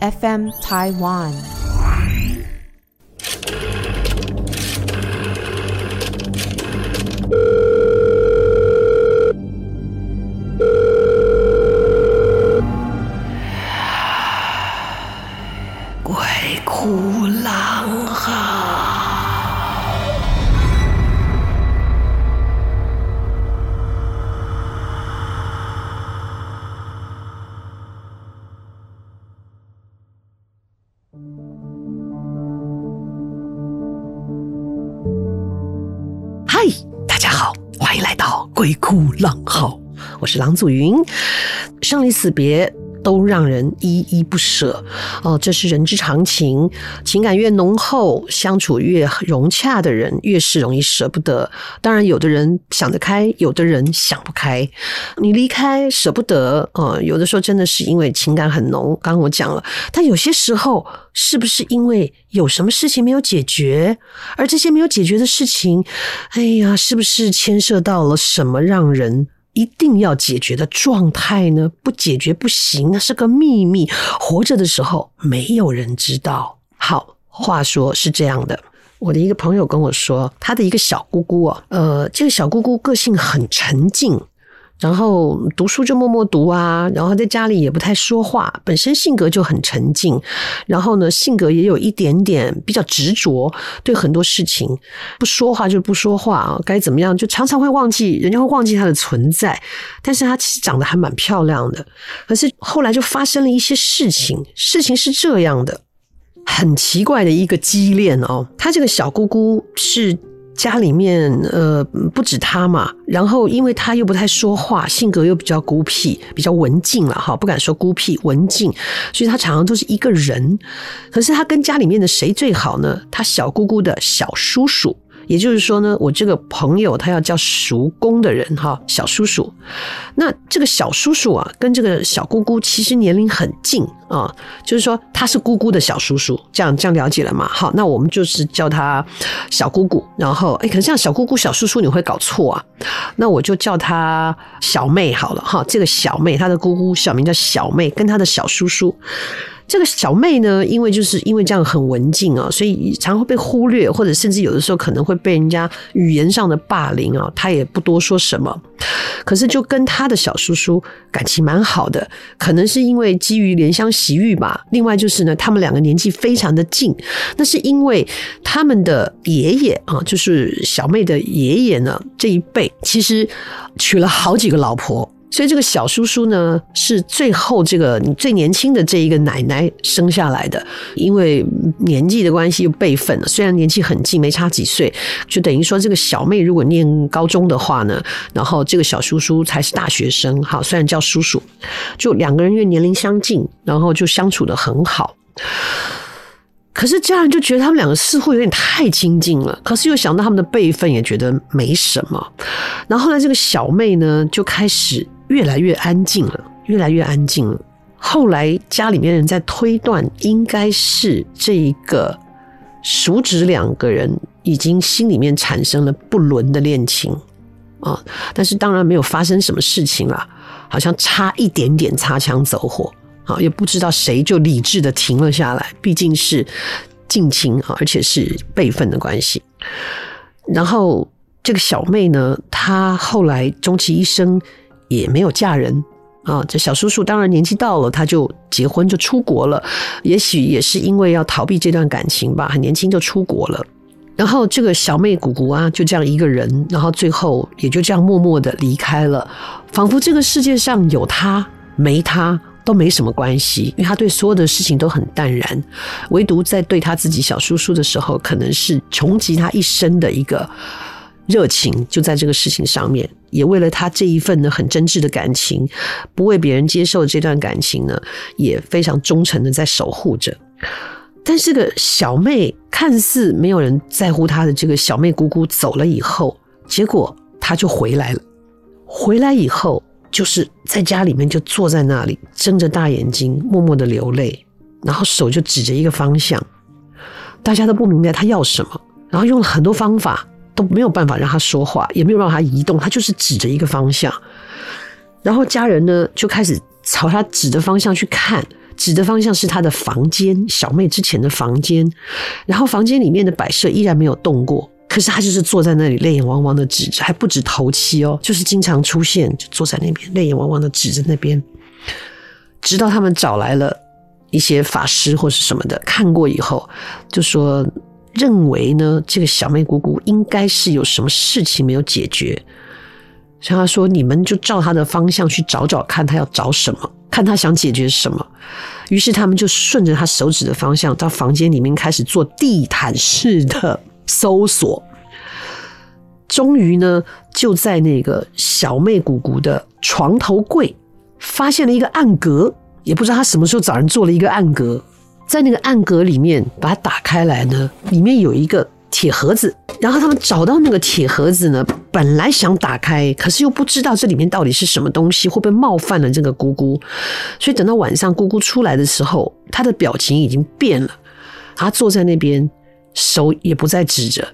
FM Taiwan。是郎祖云。生离死别都让人依依不舍哦，这是人之常情。情感越浓厚，相处越融洽的人，越是容易舍不得。当然，有的人想得开，有的人想不开。你离开舍不得，呃，有的时候真的是因为情感很浓。刚刚我讲了，但有些时候是不是因为有什么事情没有解决？而这些没有解决的事情，哎呀，是不是牵涉到了什么让人一定要解决的状态呢？不解决不行，那是个秘密。活着的时候没有人知道。好，话说是这样的，我的一个朋友跟我说，他的一个小姑姑啊，呃，这个小姑姑个性很沉静。然后读书就默默读啊，然后在家里也不太说话，本身性格就很沉静，然后呢，性格也有一点点比较执着，对很多事情不说话就不说话啊，该怎么样就常常会忘记，人家会忘记他的存在。但是他其实长得还蛮漂亮的，可是后来就发生了一些事情，事情是这样的，很奇怪的一个畸恋哦，他这个小姑姑是。家里面呃不止他嘛，然后因为他又不太说话，性格又比较孤僻，比较文静了哈，不敢说孤僻，文静，所以他常常都是一个人。可是他跟家里面的谁最好呢？他小姑姑的小叔叔。也就是说呢，我这个朋友他要叫叔公的人哈，小叔叔。那这个小叔叔啊，跟这个小姑姑其实年龄很近啊，就是说他是姑姑的小叔叔，这样这样了解了吗？好，那我们就是叫他小姑姑。然后哎，可能像小姑姑、小叔叔你会搞错啊，那我就叫他小妹好了哈。这个小妹，她的姑姑小名叫小妹，跟她的小叔叔。这个小妹呢，因为就是因为这样很文静啊，所以常会被忽略，或者甚至有的时候可能会被人家语言上的霸凌啊。她也不多说什么，可是就跟她的小叔叔感情蛮好的，可能是因为基于怜香惜玉吧。另外就是呢，他们两个年纪非常的近，那是因为他们的爷爷啊，就是小妹的爷爷呢，这一辈其实娶了好几个老婆。所以这个小叔叔呢，是最后这个最年轻的这一个奶奶生下来的，因为年纪的关系又辈分，虽然年纪很近，没差几岁，就等于说这个小妹如果念高中的话呢，然后这个小叔叔才是大学生，好，虽然叫叔叔，就两个人因为年龄相近，然后就相处得很好。可是家人就觉得他们两个似乎有点太亲近了，可是又想到他们的辈分，也觉得没什么。然后后来这个小妹呢，就开始。越来越安静了，越来越安静了。后来家里面人在推断，应该是这一个叔侄两个人已经心里面产生了不伦的恋情啊，但是当然没有发生什么事情了，好像差一点点擦枪走火啊，也不知道谁就理智的停了下来，毕竟是近亲啊，而且是辈分的关系。然后这个小妹呢，她后来终其一生。也没有嫁人啊，这小叔叔当然年纪到了，他就结婚就出国了。也许也是因为要逃避这段感情吧，很年轻就出国了。然后这个小妹姑姑啊，就这样一个人，然后最后也就这样默默的离开了，仿佛这个世界上有他没他都没什么关系，因为他对所有的事情都很淡然，唯独在对他自己小叔叔的时候，可能是穷极他一生的一个热情，就在这个事情上面。也为了他这一份呢很真挚的感情，不为别人接受这段感情呢，也非常忠诚的在守护着。但是个小妹看似没有人在乎她的这个小妹姑姑走了以后，结果她就回来了。回来以后，就是在家里面就坐在那里，睁着大眼睛，默默的流泪，然后手就指着一个方向。大家都不明白她要什么，然后用了很多方法都没有办法让她说话，也没有让他移动，她就是指着一个方向。然后家人呢就开始朝她指的方向去看。指的方向是她的房间，小妹之前的房间，然后房间里面的摆设依然没有动过，可是她就是坐在那里，泪眼汪汪的指着，还不止头七哦，就是经常出现，就坐在那边，泪眼汪汪的指着那边，直到他们找来了一些法师或是什么的看过以后，就说认为呢，这个小妹姑姑应该是有什么事情没有解决，所以他说你们就照她的方向去找找看，她要找什么。看他想解决什么，于是他们就顺着他手指的方向到房间里面开始做地毯式的 搜索。终于呢，就在那个小妹姑姑的床头柜发现了一个暗格，也不知道他什么时候找人做了一个暗格，在那个暗格里面把它打开来呢，里面有一个。铁盒子，然后他们找到那个铁盒子呢，本来想打开，可是又不知道这里面到底是什么东西，会不会冒犯了这个姑姑？所以等到晚上姑姑出来的时候，她的表情已经变了，她坐在那边，手也不再指着，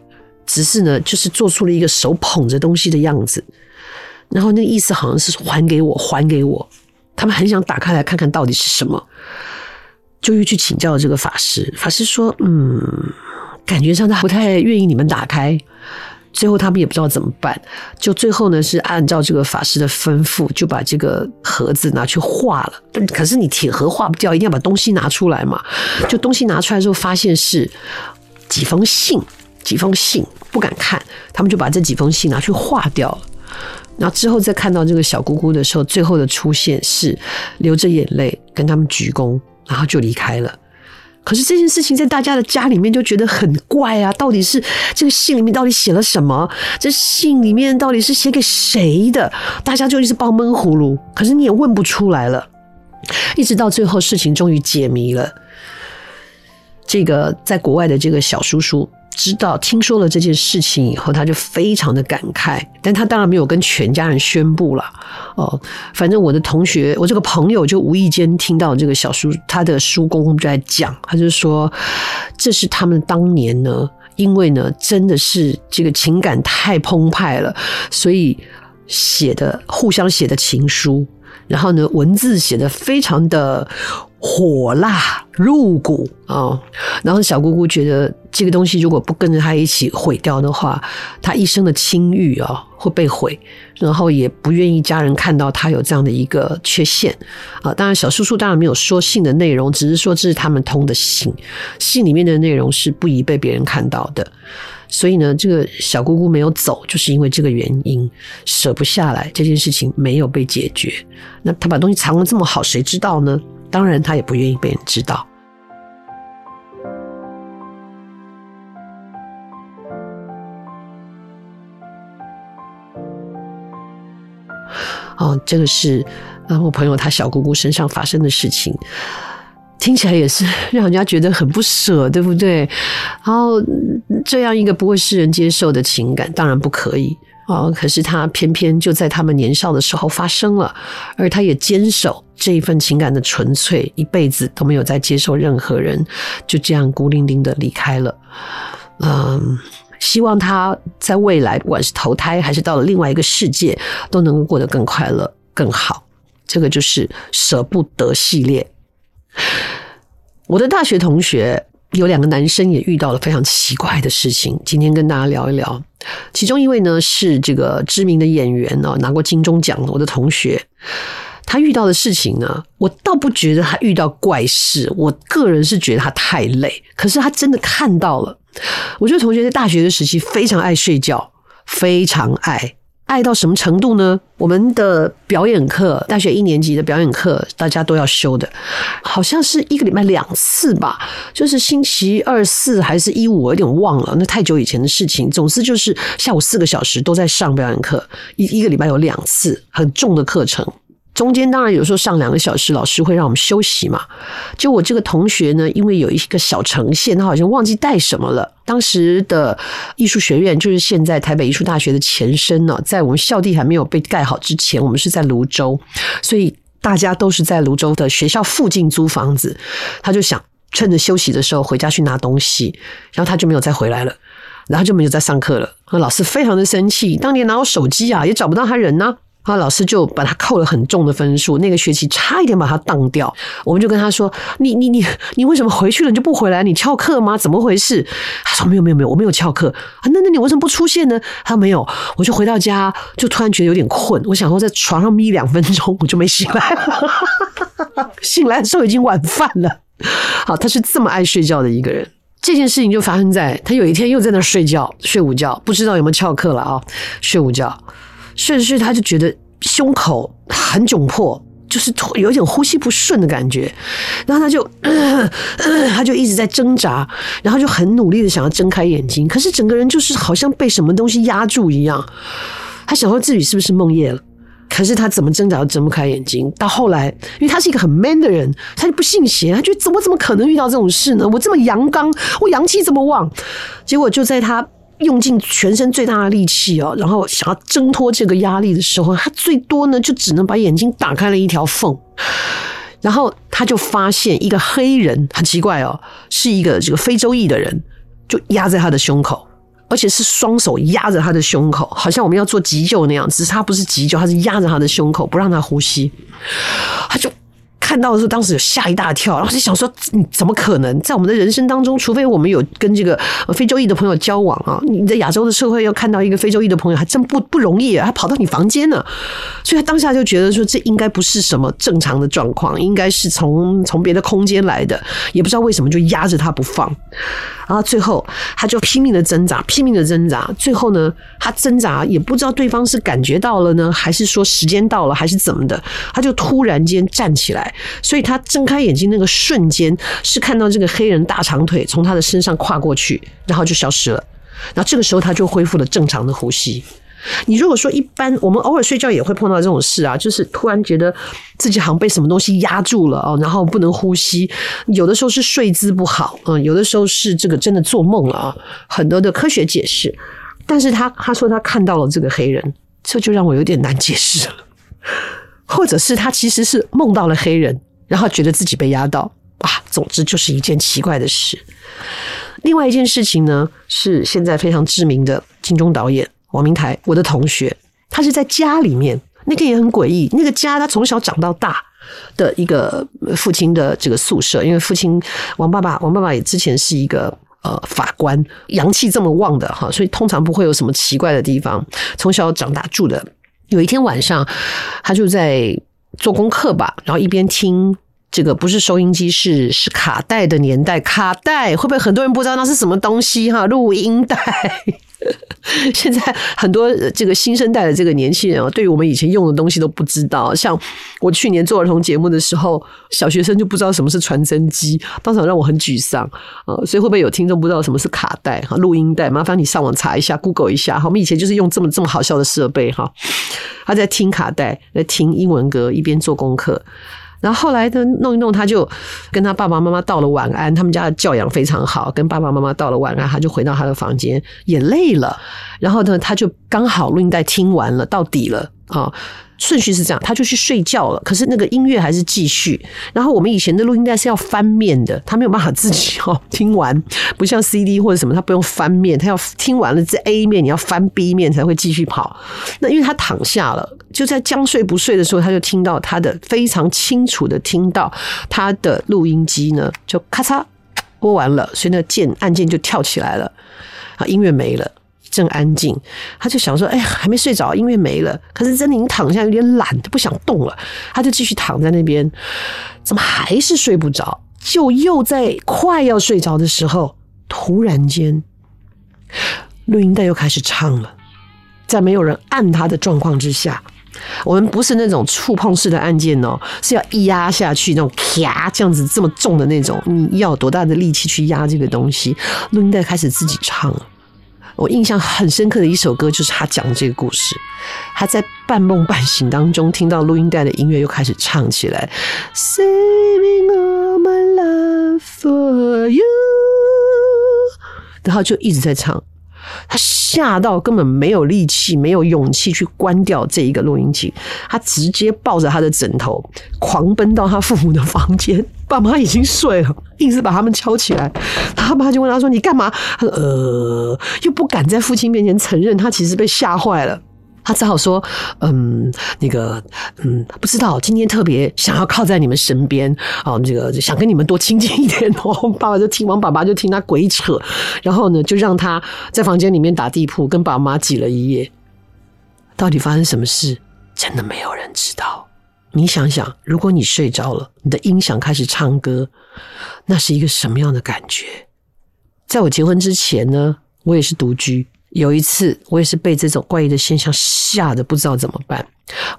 只是呢，就是做出了一个手捧着东西的样子，然后那意思好像是还给我，还给我。他们很想打开来看看到底是什么，就又去请教这个法师，法师说：“嗯。”感觉上他不太愿意你们打开，最后他们也不知道怎么办，就最后呢是按照这个法师的吩咐，就把这个盒子拿去化了。但可是你铁盒化不掉，一定要把东西拿出来嘛。就东西拿出来之后，发现是几封信，几封信不敢看，他们就把这几封信拿去化掉了。然后之后再看到这个小姑姑的时候，最后的出现是流着眼泪跟他们鞠躬，然后就离开了。可是这件事情在大家的家里面就觉得很怪啊！到底是这个信里面到底写了什么？这信里面到底是写给谁的？大家就一直抱闷葫芦。可是你也问不出来了，一直到最后事情终于解谜了。这个在国外的这个小叔叔。知道听说了这件事情以后，他就非常的感慨，但他当然没有跟全家人宣布了。哦，反正我的同学，我这个朋友就无意间听到这个小叔他的叔公就在讲，他就说这是他们当年呢，因为呢真的是这个情感太澎湃了，所以写的互相写的情书，然后呢文字写的非常的。火辣入骨啊、然后小姑姑觉得这个东西如果不跟着她一起毁掉的话，她一生的清誉啊、哦、会被毁，然后也不愿意家人看到她有这样的一个缺陷啊。当然，小叔叔当然没有说信的内容，只是说这是他们通的信，信里面的内容是不宜被别人看到的。所以呢，这个小姑姑没有走，就是因为这个原因，舍不下来，这件事情没有被解决。那她把东西藏得这么好，谁知道呢？当然，他也不愿意被人知道。哦，这个是呃，我朋友他小姑姑身上发生的事情，听起来也是让人家觉得很不舍，对不对？然后这样一个不会世人接受的情感，当然不可以。哦，可是他偏偏就在他们年少的时候发生了，而他也坚守这一份情感的纯粹，一辈子都没有再接受任何人，就这样孤零零的离开了。嗯，希望他在未来，不管是投胎还是到了另外一个世界，都能够过得更快乐、更好。这个就是舍不得系列。我的大学同学。有两个男生也遇到了非常奇怪的事情，今天跟大家聊一聊。其中一位呢是这个知名的演员呢，拿过金钟奖的我的同学。他遇到的事情呢，我倒不觉得他遇到怪事，我个人是觉得他太累。可是他真的看到了。我这个同学在大学的时期非常爱睡觉，非常爱。爱到什么程度呢？我们的表演课，大学一年级的表演课，大家都要修的，好像是一个礼拜两次吧，就是星期二四还是一五，我有点忘了，那太久以前的事情。总之就是下午四个小时都在上表演课，一一个礼拜有两次很重的课程。中间当然有时候上两个小时，老师会让我们休息嘛。就我这个同学呢，因为有一个小呈现，他好像忘记带什么了。当时的艺术学院就是现在台北艺术大学的前身呢，在我们校地还没有被盖好之前，我们是在芦洲，所以大家都是在芦洲的学校附近租房子。他就想趁着休息的时候回家去拿东西，然后他就没有再回来了，然后就没有再上课了。老师非常的生气，当年拿我手机啊，也找不到他人呢。老师就把他扣了很重的分数，那个学期差一点把他当掉。我们就跟他说：“你你你你为什么回去了你就不回来？你翘课吗？怎么回事？”他说：“没有没有没有，我没有翘课啊。”那那你为什么不出现呢？他说：“没有。”我就回到家，就突然觉得有点困，我想说在床上眯两分钟，我就没醒来。醒来的时候已经晚饭了。好，他是这么爱睡觉的一个人。这件事情就发生在他有一天又在那睡觉，睡午觉，不知道有没有翘课了啊？睡午觉。睡着睡着，他就觉得胸口很窘迫，就是有一点呼吸不顺的感觉。然后他就，他就一直在挣扎，然后就很努力的想要睁开眼睛，可是整个人就是好像被什么东西压住一样。他想说自己是不是梦夜了？可是他怎么挣扎都睁不开眼睛。到后来，因为他是一个很 man 的人，他就不信邪，他觉得怎么怎么可能遇到这种事呢？我这么阳刚，我阳气这么旺，结果就在他。用尽全身最大的力气哦，然后想要挣脱这个压力的时候，他最多呢就只能把眼睛打开了一条缝，然后他就发现一个黑人，很奇怪哦，是一个这个非洲裔的人，就压在他的胸口，而且是双手压着他的胸口，好像我们要做急救那样，只是他不是急救，他是压着他的胸口不让他呼吸，他就。看到的时候，当时有吓一大跳，然后就想说：你怎么可能在我们的人生当中，除非我们有跟这个非洲裔的朋友交往啊？你在亚洲的社会要看到一个非洲裔的朋友，还真不不容易啊！他跑到你房间呢，所以他当下就觉得说，这应该不是什么正常的状况，应该是从从别的空间来的，也不知道为什么就压着他不放。然后最后他就拼命的挣扎，拼命的挣扎。最后呢，他挣扎也不知道对方是感觉到了呢，还是说时间到了，还是怎么的？他就突然间站起来。所以他睁开眼睛那个瞬间，是看到这个黑人大长腿从他的身上跨过去，然后就消失了。然后这个时候他就恢复了正常的呼吸。你如果说一般，我们偶尔睡觉也会碰到这种事啊，就是突然觉得自己好像被什么东西压住了哦，然后不能呼吸。有的时候是睡姿不好，嗯，有的时候是这个真的做梦了啊，很多的科学解释。但是他他说他看到了这个黑人，这就让我有点难解释了。或者是他其实是梦到了黑人，然后觉得自己被压到啊，总之就是一件奇怪的事。另外一件事情呢，是现在非常知名的金钟导演王明台，我的同学，他是在家里面，那个也很诡异。那个家他从小长到大的一个父亲的这个宿舍，因为父亲王爸爸，王爸爸也之前是一个呃法官，阳气这么旺的哈，所以通常不会有什么奇怪的地方。从小长大住的。有一天晚上，他就在做功课吧，然后一边听这个不是收音机，是是卡带的年代，卡带会不会很多人不知道那是什么东西哈？录音带。现在很多这个新生代的这个年轻人啊，对于我们以前用的东西都不知道。像我去年做儿童节目的时候，小学生就不知道什么是传真机，当场让我很沮丧啊。所以会不会有听众不知道什么是卡带哈、录音带？麻烦你上网查一下，Google 一下。我们以前就是用这么这么好笑的设备哈。他在听卡带，在听英文歌，一边做功课。然后后来呢，弄一弄，他就跟他爸爸妈妈道了晚安。他们家的教养非常好，跟爸爸妈妈道了晚安，他就回到他的房间，也累了。然后呢，他就刚好录音带听完了，到底了啊。顺序是这样，他就去睡觉了。可是那个音乐还是继续。然后我们以前的录音带是要翻面的，他没有办法自己哦听完，不像 CD 或者什么，他不用翻面，他要听完了这 A 面，你要翻 B 面才会继续跑。那因为他躺下了，就在将睡不睡的时候，他就听到他的非常清楚的听到他的录音机呢，就咔嚓播完了，所以那键按键就跳起来了，啊，音乐没了。正安静，他就想说：“哎呀，还没睡着，音乐没了。可是珍妮躺下有点懒，他不想动了，他就继续躺在那边。怎么还是睡不着？就又在快要睡着的时候，突然间，录音带又开始唱了。在没有人按它的状况之下，我们不是那种触碰式的按键哦，是要一压下去那种咔这样子这么重的那种，你要多大的力气去压这个东西？录音带开始自己唱了。我印象很深刻的一首歌就是他讲的这个故事。他在半梦半醒当中听到录音带的音乐，又开始唱起来。Saving all my love for you，然后就一直在唱。他吓到根本没有力气，没有勇气去关掉这一个录音机，他直接抱着他的枕头狂奔到他父母的房间。爸妈已经睡了，硬是把他们敲起来。他爸就问他说：“你干嘛？”他说：“呃，又不敢在父亲面前承认，他其实被吓坏了。”他只好说：“嗯，那个，嗯，不知道，今天特别想要靠在你们身边哦，这个想跟你们多亲近一点哦。”爸爸就听王爸爸就听他鬼扯，然后呢，就让他在房间里面打地铺，跟爸妈挤了一夜。到底发生什么事，真的没有人知道。你想想，如果你睡着了，你的音响开始唱歌，那是一个什么样的感觉？在我结婚之前呢，我也是独居。有一次，我也是被这种怪异的现象吓得不知道怎么办。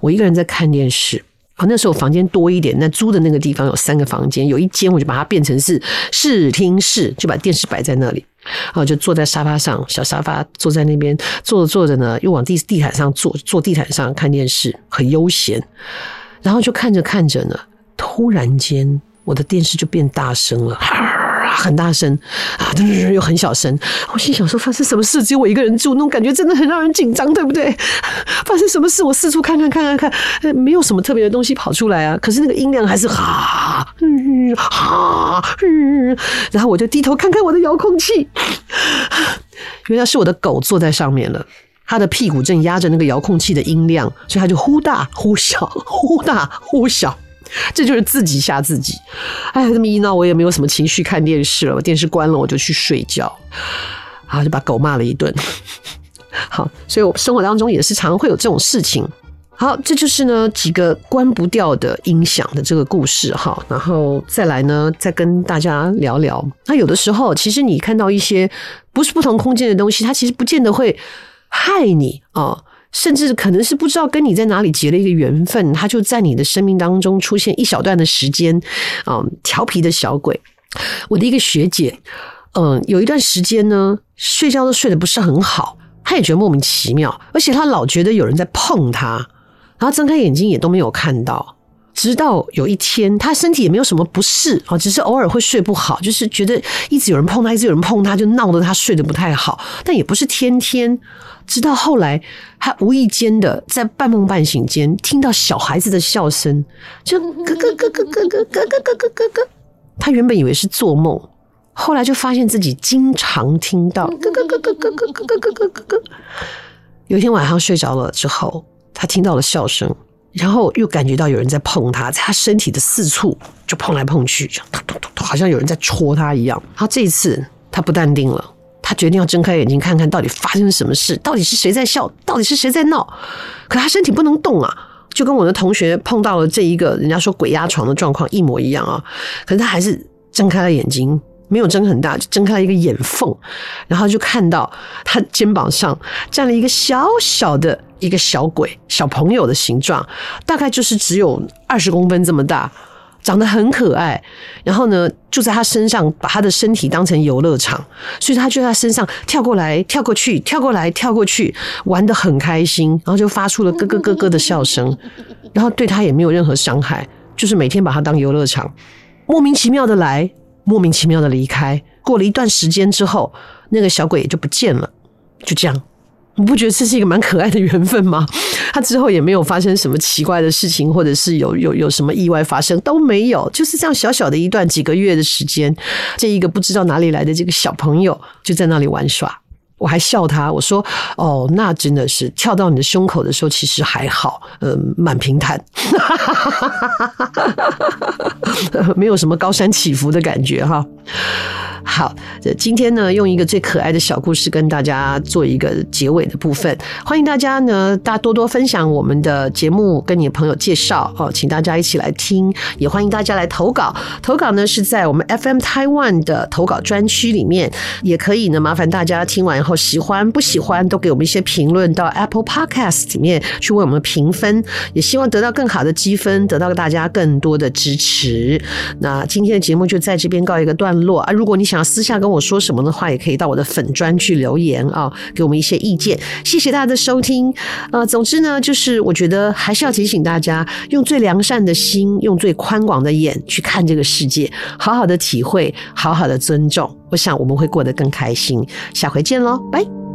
我一个人在看电视，啊，那时候房间多一点，那租的那个地方有三个房间，有一间我就把它变成是视听室，就把电视摆在那里，啊，就坐在沙发上，小沙发坐在那边，坐着坐着呢，又往地地毯上坐，坐地毯上看电视，很悠闲。然后就看着看着呢，突然间我的电视就变大声了。很大声啊，又很小声。我心想说，发生什么事？只有我一个人住，那种感觉真的很让人紧张，对不对？发生什么事？我四处看看看看看，没有什么特别的东西跑出来啊。可是那个音量还是哈，嗯哈，嗯。然后我就低头看看我的遥控器，原来是我的狗坐在上面了，它的屁股正压着那个遥控器的音量，所以它就忽大忽小，忽大忽小。这就是自己吓自己，哎，这么一闹，我也没有什么情绪看电视了。我电视关了，我就去睡觉，然后就把狗骂了一顿。好，所以我生活当中也是常会有这种事情。好，这就是呢几个关不掉的音响的这个故事哈。然后再来呢，再跟大家聊聊。那有的时候，其实你看到一些不是不同空间的东西，它其实不见得会害你啊。甚至可能是不知道跟你在哪里结了一个缘分，他就在你的生命当中出现一小段的时间，嗯，调皮的小鬼。我的一个学姐，嗯，有一段时间呢，睡觉都睡得不是很好，她也觉得莫名其妙，而且她老觉得有人在碰她，然后睁开眼睛也都没有看到。直到有一天，她身体也没有什么不适啊，只是偶尔会睡不好，就是觉得一直有人碰她，一直有人碰她，就闹得她睡得不太好，但也不是天天。直到后来，他无意间的在半梦半醒间听到小孩子的笑声，就咯咯咯咯咯咯咯咯咯咯咯咯。他原本以为是做梦，后来就发现自己经常听到咯咯咯咯咯咯咯咯咯咯咯。有一天晚上睡着了之后，他听到了笑声，然后又感觉到有人在碰他，在他身体的四处就碰来碰去，就突突突突，好像有人在戳他一样。然后这一次他不淡定了。他决定要睁开眼睛看看到底发生了什么事，到底是谁在笑，到底是谁在闹。可他身体不能动啊，就跟我的同学碰到了这一个人家说鬼压床的状况一模一样啊。可是他还是睁开了眼睛，没有睁很大，就睁开了一个眼缝，然后就看到他肩膀上站了一个小小的一个小鬼，小朋友的形状，大概就是只有二十公分这么大。长得很可爱，然后呢，就在他身上把他的身体当成游乐场，所以他就在他身上跳过来、跳过去、跳过来、跳过去，玩得很开心，然后就发出了咯咯咯咯的笑声，然后对他也没有任何伤害，就是每天把他当游乐场，莫名其妙的来，莫名其妙的离开。过了一段时间之后，那个小鬼也就不见了，就这样。你不觉得这是一个蛮可爱的缘分吗？他之后也没有发生什么奇怪的事情，或者是有有有什么意外发生都没有，就是这样小小的一段几个月的时间，这一个不知道哪里来的这个小朋友就在那里玩耍。我还笑他，我说：“哦，那真的是跳到你的胸口的时候，其实还好，嗯，蛮平坦，哈哈哈没有什么高山起伏的感觉哈。”好，今天呢，用一个最可爱的小故事跟大家做一个结尾的部分。欢迎大家呢，大家多多分享我们的节目，跟你的朋友介绍哦，请大家一起来听。也欢迎大家来投稿，投稿呢是在我们 FM Taiwan 的投稿专区里面，也可以呢，麻烦大家听完然后喜欢不喜欢都给我们一些评论，到 Apple Podcast 里面去为我们评分，也希望得到更好的积分，得到大家更多的支持。那今天的节目就在这边告一个段落啊！如果你想要私下跟我说什么的话，也可以到我的粉专去留言啊，给我们一些意见。谢谢大家的收听。呃，总之呢，就是我觉得还是要提醒大家，用最良善的心，用最宽广的眼去看这个世界，好好的体会，好好的尊重。我想我们会过得更开心。下回见喽，拜。